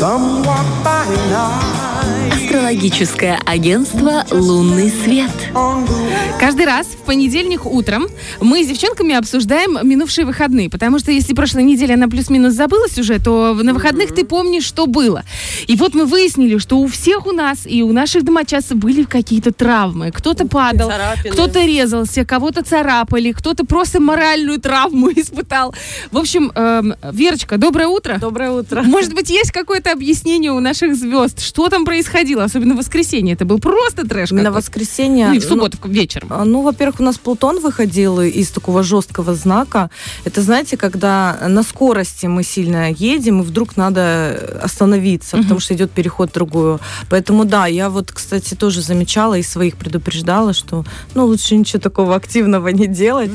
Some by and. Астрологическое агентство «Лунный свет». Каждый раз в понедельник утром мы с девчонками обсуждаем минувшие выходные, потому что если прошлой неделе она плюс-минус забылась уже, то на выходных ты помнишь, что было. И вот мы выяснили, что у всех у нас и у наших домочадцев были какие-то травмы. Кто-то падал, кто-то резался, кого-то царапали, кто-то просто моральную травму испытал. В общем, эм, Верочка, доброе утро. Доброе утро. Может быть, есть какое-то объяснение у наших звезд, что там происходило, особенно в воскресенье. Это был просто трэш. На воскресенье... Ну и в ну, субботу вечером. а, Ну, во-первых, у нас Плутон выходил из такого жесткого знака. Это, знаете, когда на скорости мы сильно едем, и вдруг надо остановиться, Мгм. потому что идет переход в другую. Поэтому, да, я вот, кстати, тоже замечала и своих предупреждала, что, ну, лучше ничего такого активного не делать.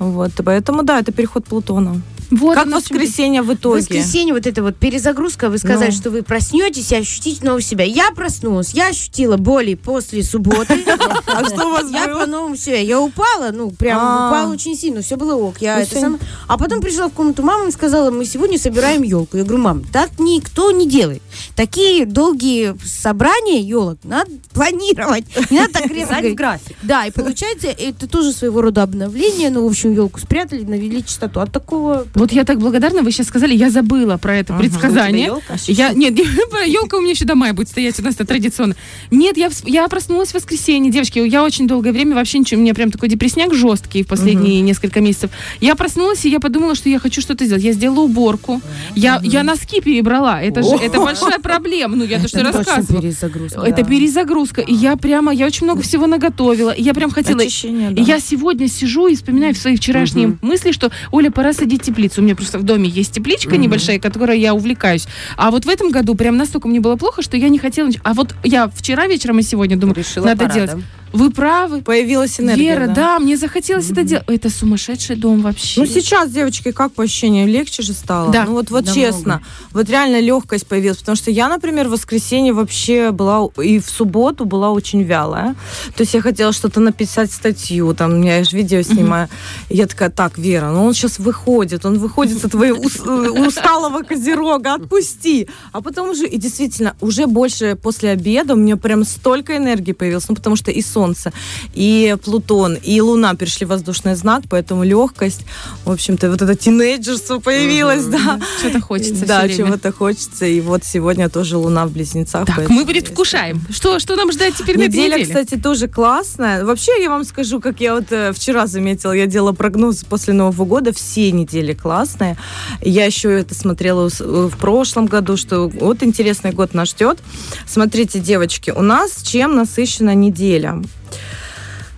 Вот, поэтому, да, это переход Плутона. Вот как в воскресенье в В итоге? воскресенье вот эта вот перезагрузка, вы сказали, Ну. что вы проснетесь и ощутите нового себя. Я проснулась, я ощутила боли после субботы. А что у вас Я по-новому себя. Я упала, ну, прям А. упала очень сильно, все было ок. Я это сама- А потом пришла в комнату мамы и сказала, мы сегодня собираем елку. Я говорю, мам, так никто не делает. Такие долгие собрания елок надо планировать. Не надо так резко говорить. график. Да, и получается, это тоже своего рода обновление. Ну, в общем, елку спрятали, навели чистоту. От такого Вот я так благодарна, вы сейчас сказали, я забыла про это Ага. предсказание. Ёлка? Я, нет, елка у меня еще до мая будет стоять, у нас это традиционно. Нет, я, я проснулась в воскресенье, девочки, я очень долгое время вообще ничего, у меня прям такой депресняк жесткий в последние несколько месяцев. Я проснулась, и я подумала, что я хочу что-то сделать. Я сделала уборку, я, я носки перебрала, это же, это большая проблема, ну я то, что Это точно рассказывала. перезагрузка. Это перезагрузка. И я прямо, я очень много всего наготовила. И я прям хотела... Очищение, И я сегодня сижу и вспоминаю в свои вчерашние мысли, что, Оля, пора садить теплицу. У меня просто в доме есть тепличка небольшая, которой я увлекаюсь. А вот в этом году прям настолько мне было плохо, что я не хотела... А вот я вчера вечером и сегодня думаю, Решила надо пора, делать. да? Вы правы. Появилась энергия, Вера, да? мне захотелось это делать. Это сумасшедший дом вообще. Ну, сейчас, девочки, как по ощущениям? Легче же стало? Да. Ну, вот, вот Намного. честно. Вот реально легкость появилась. Потому что я, например, в воскресенье вообще была, и в субботу была очень вялая. То есть я хотела что-то написать, статью, там, я же видео снимаю. И я такая, так, Вера, ну он сейчас выходит, он выходит со твоего э, усталого козерога, отпусти. А потом уже, и действительно, уже больше после обеда у меня прям столько энергии появилось, ну, потому что и солнце, и Плутон, и Луна перешли в воздушный знак, поэтому легкость, в общем-то, вот это тинейджерство появилось, да. Что-то хочется Да, чего-то хочется. И вот сегодня тоже Луна в Близнецах. Так, мы предвкушаем. Что, что нам ждать теперь на этой Неделя, неделе? кстати, тоже классная. Вообще, я вам скажу, как я вот э, вчера заметила, я делала прогноз после Нового года, все недели классные. Я еще это смотрела э, в прошлом году, что вот интересный год нас ждет. Смотрите, девочки, у нас чем насыщена неделя?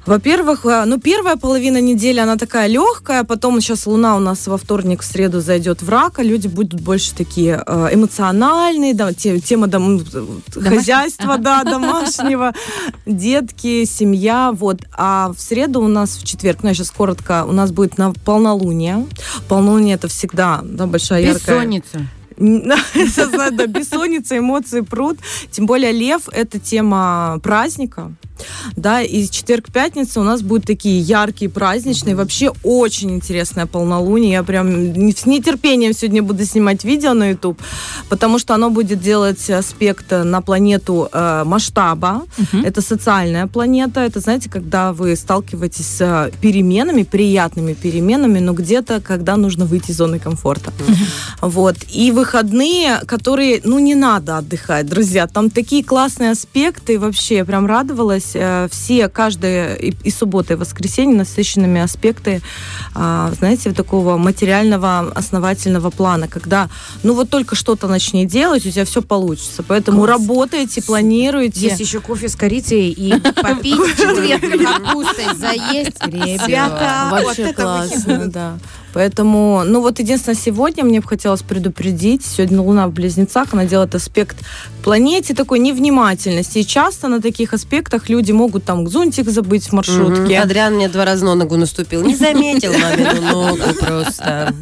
Во-первых, э, ну, первая половина недели, она такая легкая, потом сейчас Луна у нас во вторник, в среду зайдет в рака, люди будут больше такие э, эмоциональные, да, те- тема дом, хозяйства, да, домашнего, детки, семья, вот. А в среду у нас, в четверг, ну, я сейчас коротко, у нас будет на полнолуние. Полнолуние это всегда, да, большая яркая... Бессонница. Да, бессонница, эмоции прут. Тем более лев – это тема праздника. Да, и четверг-пятница у нас будут такие яркие, праздничные. Вообще очень интересное полнолуние. Я прям с нетерпением сегодня буду снимать видео на YouTube, потому что оно будет делать аспект на планету э, масштаба. Это социальная планета. Это, знаете, когда вы сталкиваетесь с э, переменами, приятными переменами, но где-то, когда нужно выйти из зоны комфорта. Вот. И выходные, которые, ну, не надо отдыхать, друзья. Там такие классные аспекты. Вообще, я прям радовалась. Э, Все, каждая и, и суббота, и воскресенье насыщенными аспекты, а, знаете, такого материального, основательного плана, когда, ну, вот только что-то начни делать, у тебя все получится. Поэтому Класс. работайте, планируйте. Есть еще кофе с корицей и попить четверг капустой, заесть. Ребята, Вообще классно, да. Поэтому, ну вот единственное, сегодня мне бы хотелось предупредить, сегодня Луна в Близнецах, она делает аспект планете такой невнимательности. И часто на таких аспектах люди могут там зонтик забыть в маршрутке. Мгм. Адриан мне два раза на ногу наступил. Не заметил мамину ногу просто.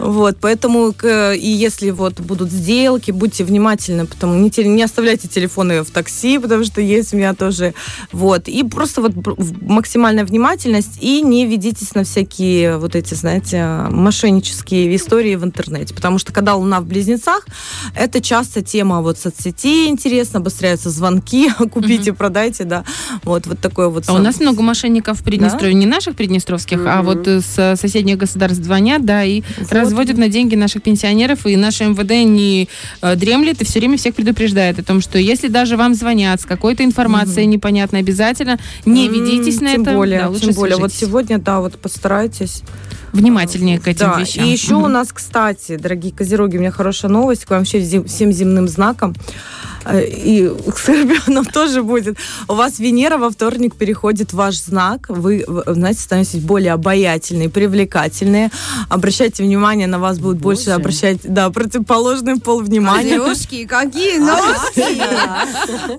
Вот, поэтому, и если вот будут сделки, будьте внимательны, потому не, не оставляйте телефоны в такси, потому что есть у меня тоже, вот, и просто вот максимальная внимательность, и не ведитесь на всякие вот эти, знаете, мошеннические истории в интернете. Потому что когда Луна в Близнецах, это часто тема вот соцсетей интересно, обостряются звонки, купите, продайте, да. Вот, вот такое вот. А у нас много мошенников в Приднестровье, не наших приднестровских, а вот с соседних государств звонят, да, и разводят на деньги наших пенсионеров, и наше МВД не э, дремлет и все время всех предупреждает о том, что если даже вам звонят с какой-то информацией непонятной, обязательно не ведитесь на тем это. Более, Да, лучше тем более. Вот сегодня, да, вот постарайтесь. Внимательнее к этим да. вещам. И еще Мгм. у нас, кстати, дорогие козероги, у меня хорошая новость к вам вообще зем- всем земным знаком. Э, И к Скорпионам тоже будет. У вас Венера во вторник переходит в ваш знак. Вы, знаете, становитесь более обаятельные, привлекательные. Обращайте внимание, на вас будут больше Боже. обращать, да, противоположный пол внимания. Девушки, какие новости!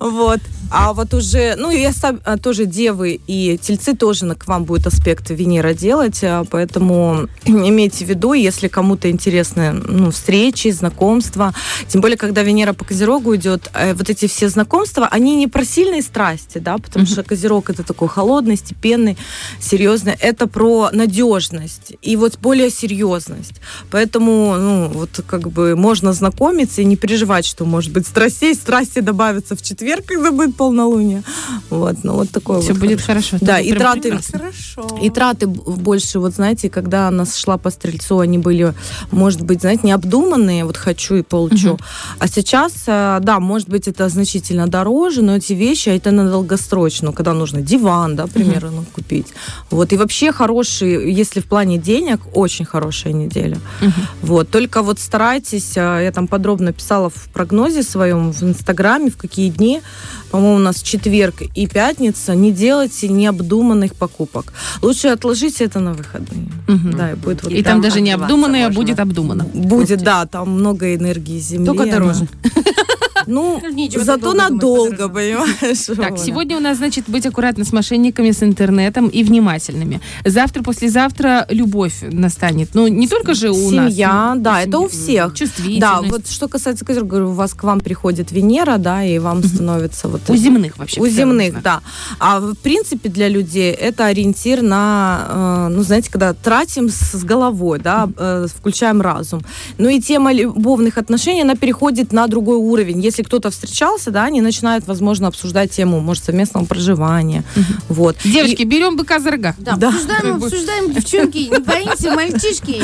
Вот. А вот уже, ну, я сам а, тоже девы и тельцы тоже к вам будет аспект Венера делать, а, поэтому имейте в виду, если кому-то интересны ну, встречи, знакомства, тем более, когда Венера по Козерогу идет, э, вот эти все знакомства, они не про сильные страсти, да, потому что Козерог это такой холодный, степенный, серьезный, это про надежность и вот более серьезность. Поэтому, ну, вот как бы можно знакомиться и не переживать, что, может быть, страстей, страсти добавятся в четверг, когда будет полнолуние. Вот, ну вот такое Все вот. будет хорошо. Да, и траты, прекрасно. Хорошо. и траты больше, вот знаете, когда она шла по стрельцу, они были, может быть, знаете, необдуманные, вот хочу и получу. Мгм. А сейчас, э, да, может быть, это значительно дороже, но эти вещи, а это на долгосрочную, когда нужно диван, да, примерно, купить. Вот, и вообще хороший, если в плане денег, очень хорошая неделя. Мгм. Вот, только вот старайтесь, а, я там подробно писала в прогнозе своем в Инстаграме, в какие дни, по-моему, у нас четверг и пятница, не делайте необдуманных покупок. Лучше отложите это на выходные. Мгм. Да, и будет вот И так. там даже не обдуманное, можно. будет обдумано. Будет, да, там много энергии земли. Только дороже. Ну, Нечего зато надолго, понимаешь? Так, сегодня у нас, значит, быть аккуратно с мошенниками, с интернетом и внимательными. Завтра, послезавтра любовь настанет. Ну, не только же у нас. Семья, ну, да, семья. это у всех. Чувствительность. Да, вот что касается Козерога, говорю, у вас к вам приходит Венера, да, и вам становится вот... У земных вообще. У земных, да. А в принципе для людей это ориентир на, э, ну знаете, когда тратим с, с головой, да, э, включаем разум. Ну и тема любовных отношений, она переходит на другой уровень. Если кто-то встречался, да, они начинают, возможно, обсуждать тему, может, совместного проживания. Вот. Девочки, берем быка за рога. Да, Да. обсуждаем, обсуждаем, девчонки, не боитесь, мальчишки.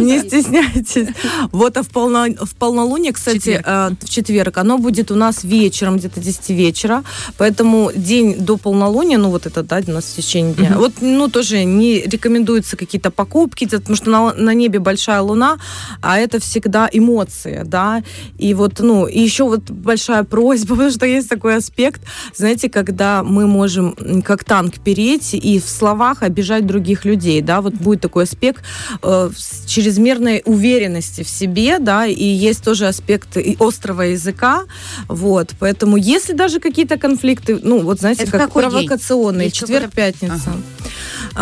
И Не стесняйтесь. Вот, а в, полно- в полнолуние, кстати, Четверг. э, в четверг, оно будет у нас вечером, где-то 10 вечера, поэтому день до полнолуния, ну вот это, да, у нас в течение дня, вот, ну тоже не рекомендуются какие-то покупки, потому что на, на небе большая луна, а это всегда эмоции, да, и вот, ну, и еще вот большая просьба, потому что есть такой аспект, знаете, когда мы можем как танк переть и в словах обижать других людей, да, вот будет такой аспект э, чрезмерной уверенности в себе, да, и есть тоже аспект и острого языка, вот, поэтому если даже какие-то конфликты, ну, вот знаете, Это как провокационные, четверг-пятница, а,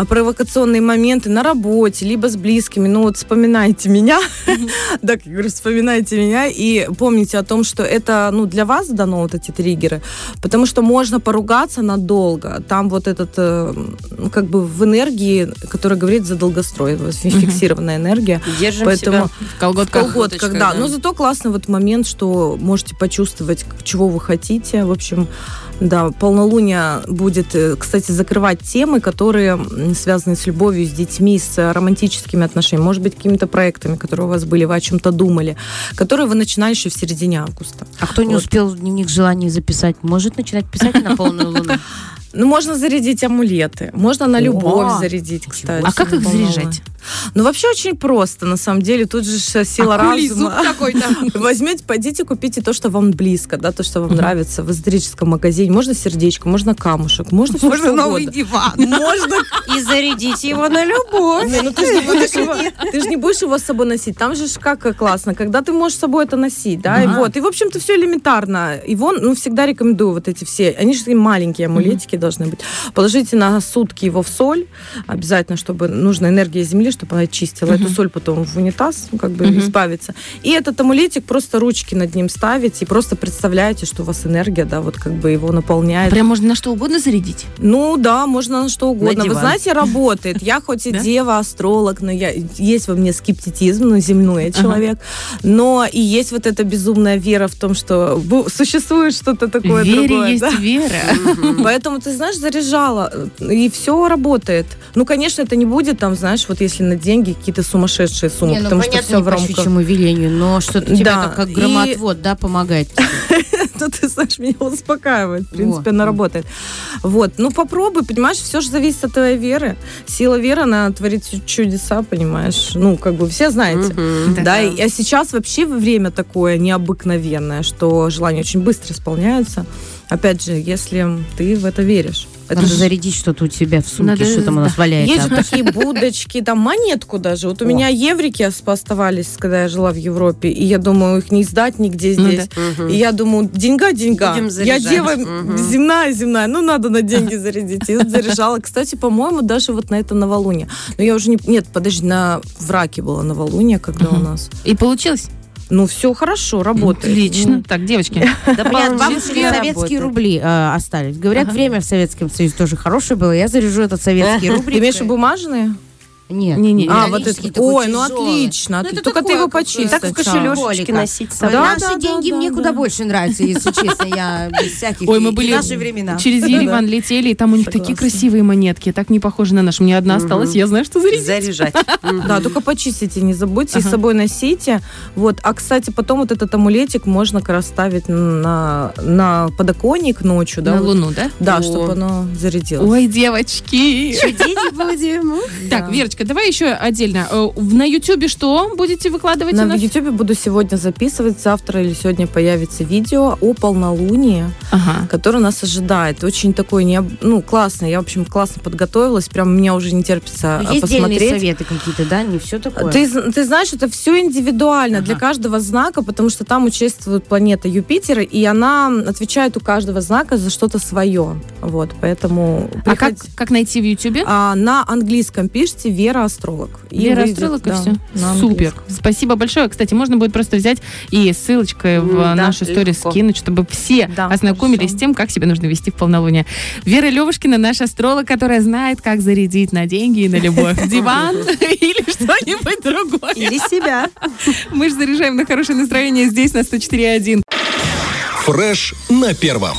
провокационные моменты на работе, либо с близкими, ну, вот вспоминайте меня, как я говорю, вспоминайте меня и помните о том, что это, ну, для вас дано вот эти триггеры, потому что можно поругаться надолго, там вот этот, э, ну, как бы в энергии, которая говорит за долгострой, фиксированная энергия, Держим Поэтому. В колготках. в колготках, да. Но зато классный вот момент, что можете почувствовать, чего вы хотите. В общем, да, полнолуние будет, э, кстати, закрывать темы, которые связаны с любовью, с детьми, с романтическими отношениями, может быть, какими-то проектами, которые у вас были, вы о чем-то думали, которые вы начинали еще в середине августа. А кто не Вот. успел дневник желаний записать, может начинать писать на полную луну? Ну, можно зарядить амулеты, можно на О, любовь зарядить, кстати. А как их заряжать? Ну, вообще очень просто, на самом деле. Тут же сила Акулий разума. какой-то. Возьмите, пойдите, купите то, что вам близко, да, то, что вам нравится в эзотерическом магазине. Можно сердечко, можно камушек, можно все, что угодно. диван. Можно. И зарядите его на любовь. Не, ну ты же не будешь его, ты ж не будешь его с собой носить. Там же как классно, когда ты можешь с собой это носить, да, и вот. И, в общем-то, все элементарно. Его, ну, всегда рекомендую вот эти все. Они же маленькие амулетики, должны быть. Положите на сутки его в соль, обязательно, чтобы нужна энергия Земли, чтобы она чистила эту соль потом в унитаз, ну, как бы избавиться. И этот амулетик просто ручки над ним ставите и просто представляете, что у вас энергия, да, вот как бы его наполняет. Прям можно на что угодно зарядить. Ну да, можно на что угодно. Вы знаете, работает. Я хоть и дева, астролог, но я, есть во мне скептицизм, ну, земной я Ага. человек. Но и есть вот эта безумная вера в том, что существует что-то такое вере другое. есть да. вера. Поэтому, ты знаешь, заряжала, и все работает. Ну, конечно, это не будет там, знаешь, вот если на деньги какие-то сумасшедшие суммы, Не, ну, потому что понятно, все не в по рамках. щучьему велению, но что-то тебе Да, так как и- громотвод, да, помогает. Ну, ты знаешь, меня успокаивает. В принципе, Во. она работает. Вот. Ну, попробуй, понимаешь, все же зависит от твоей веры. Сила веры, она творит чу- чудеса, понимаешь? Ну, как бы все знаете. Мгм. Да, и- а сейчас вообще время такое необыкновенное, что желания очень быстро исполняются. Опять же, если ты в это веришь. Это Надо же- зарядить что-то у тебя в сумке, Надо, что там у нас да. валяется. Есть же такие будочки, там монетку даже. Вот у О. меня еврики ос- оставались, когда я жила в Европе, и я думаю, их не сдать нигде Ну здесь. Мгм. И я думаю, деньга, деньга. Я дева Мгм. земная, земная. Ну, надо на деньги зарядить. И заряжала. Кстати, по-моему, даже вот на это новолуние. Но я уже не... Нет, подожди, на враке было новолуние, когда у нас. И получилось? Ну, все хорошо, работает. Отлично. Так, девочки, советские рубли э, остались. Говорят, время в Советском Союзе тоже хорошее было. Я заряжу этот советский Ну, рубль. Ты имеешь бумажные? Нет. Не-не-не. А, вот это. Ой, ну тяжелый. отлично. Ну, это Только ты его как, почисть Так в кошелечке носить Да. Наши да, деньги да, мне да. куда больше нравятся, если честно. Я без всяких... Ой, мы были наши времена. через Ереван летели, и там у них такие Согласна. красивые монетки, так не похожи на наши. Мне одна осталась, я знаю, что зарядить. Заряжать. Да, только почистите, не забудьте, и с собой носите. Вот. А, кстати, потом вот этот амулетик можно как раз ставить на, на подоконник ночью, да? На. Луну, да? Да, чтобы оно зарядилось. Ой, девочки. Чудить будем. Так, Да. Верочка, давай еще отдельно. Э, На Ютубе что будете выкладывать На? Ютубе буду сегодня записывать, завтра или сегодня появится видео о полнолунии, Ага. которое нас ожидает. Очень такой, необ- ну, классный. Я, в общем, классно подготовилась. Прям меня уже не терпится Ну, а, Есть отдельные посмотреть. советы какие-то, да? Не все такое. Ты, ты знаешь, это все индивидуально Ага. для каждого знака, потому что там участвует планета Юпитер, и она отвечает у каждого знака за что-то свое. Вот, поэтому... А как, приходи- как найти в Ютубе? А, на английском пишите Вера Астролог. И Вера выйдет, Астролог и да, все. на Супер. Спасибо большое. Кстати, можно будет просто взять и ссылочкой в да, нашу историю скинуть, чтобы все Да, ознакомились хорошо. с тем, как себя нужно вести в полнолуние. Вера Левушкина, наш астролог, которая знает, как зарядить на деньги и на любовь. Диван или что-нибудь другое. Или себя. Мы же заряжаем на хорошее настроение здесь, на 104.1. Фреш на первом.